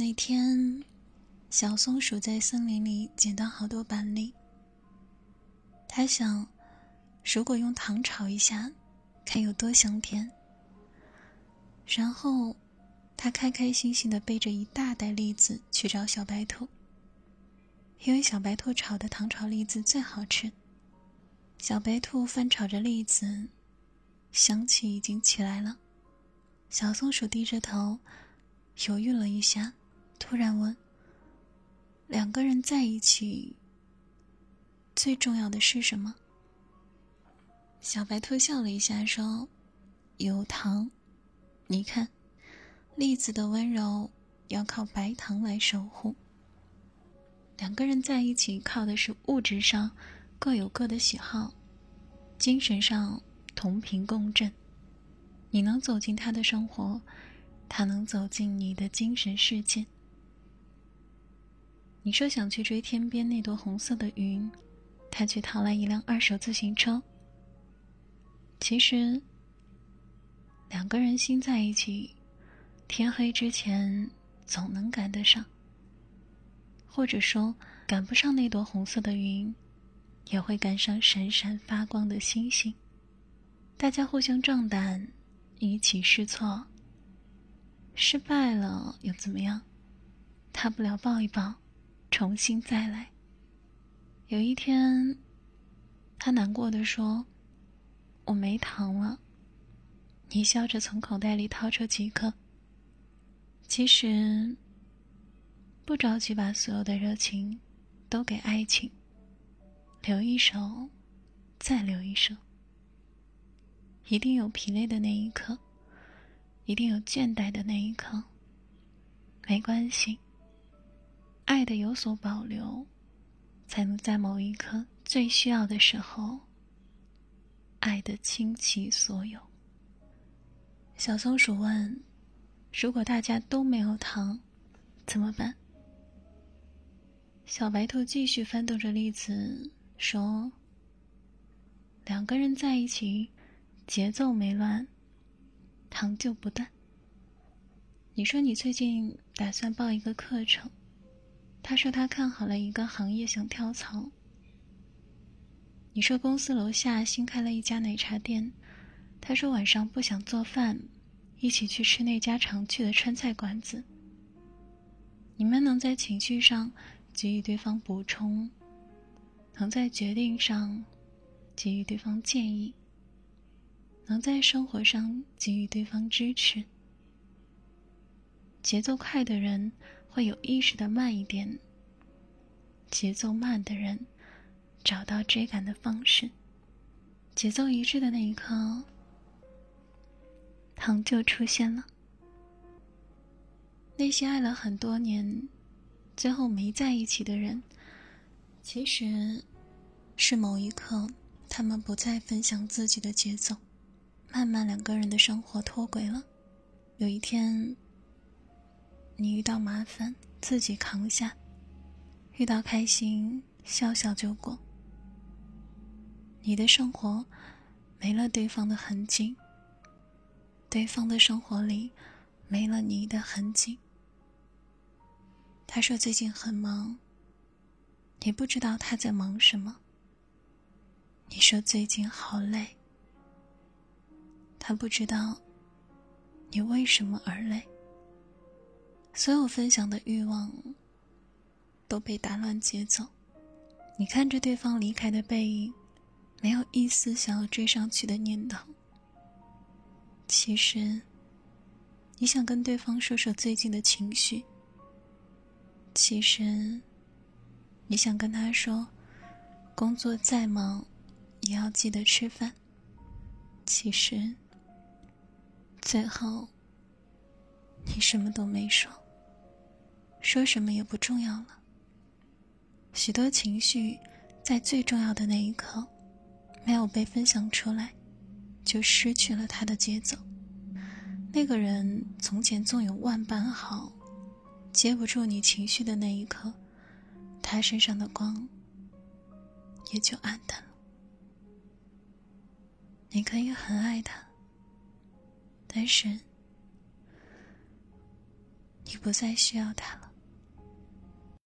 那天，小松鼠在森林里捡到好多板栗。他想，如果用糖炒一下，看有多香甜。然后，他开开心心的背着一大袋栗子去找小白兔，因为小白兔炒的糖炒栗子最好吃。小白兔翻炒着栗子，香气已经起来了。小松鼠低着头，犹豫了一下。突然问：“两个人在一起，最重要的是什么？”小白兔笑了一下，说：“有糖。你看，栗子的温柔要靠白糖来守护。两个人在一起，靠的是物质上各有各的喜好，精神上同频共振。你能走进他的生活，他能走进你的精神世界。”你说想去追天边那朵红色的云，他却淘来一辆二手自行车。其实，两个人心在一起，天黑之前总能赶得上。或者说，赶不上那朵红色的云，也会赶上闪闪发光的星星。大家互相壮胆，一起试错。失败了又怎么样？大不了抱一抱。重新再来。有一天，他难过的说：“我没糖了。”你笑着从口袋里掏出几颗。其实，不着急把所有的热情都给爱情，留一手，再留一手。一定有疲累的那一刻，一定有倦怠的那一刻。没关系。爱的有所保留，才能在某一刻最需要的时候，爱的倾其所有。小松鼠问：“如果大家都没有糖，怎么办？”小白兔继续翻动着栗子说：“两个人在一起，节奏没乱，糖就不断。你说你最近打算报一个课程。”他说他看好了一个行业，想跳槽。你说公司楼下新开了一家奶茶店，他说晚上不想做饭，一起去吃那家常去的川菜馆子。你们能在情绪上给予对方补充，能在决定上给予对方建议，能在生活上给予对方支持。节奏快的人。会有意识的慢一点，节奏慢的人找到追赶的方式，节奏一致的那一刻，糖就出现了。那些爱了很多年，最后没在一起的人，其实是某一刻，他们不再分享自己的节奏，慢慢两个人的生活脱轨了。有一天。你遇到麻烦，自己扛下；遇到开心，笑笑就过。你的生活没了对方的痕迹，对方的生活里没了你的痕迹。他说最近很忙，你不知道他在忙什么。你说最近好累，他不知道你为什么而累。所有分享的欲望都被打乱节奏。你看着对方离开的背影，没有一丝想要追上去的念头。其实，你想跟对方说说最近的情绪。其实，你想跟他说，工作再忙，也要记得吃饭。其实，最后，你什么都没说。说什么也不重要了。许多情绪，在最重要的那一刻，没有被分享出来，就失去了它的节奏。那个人从前纵有万般好，接不住你情绪的那一刻，他身上的光也就暗淡了。你可以很爱他，但是。你不再需要他了。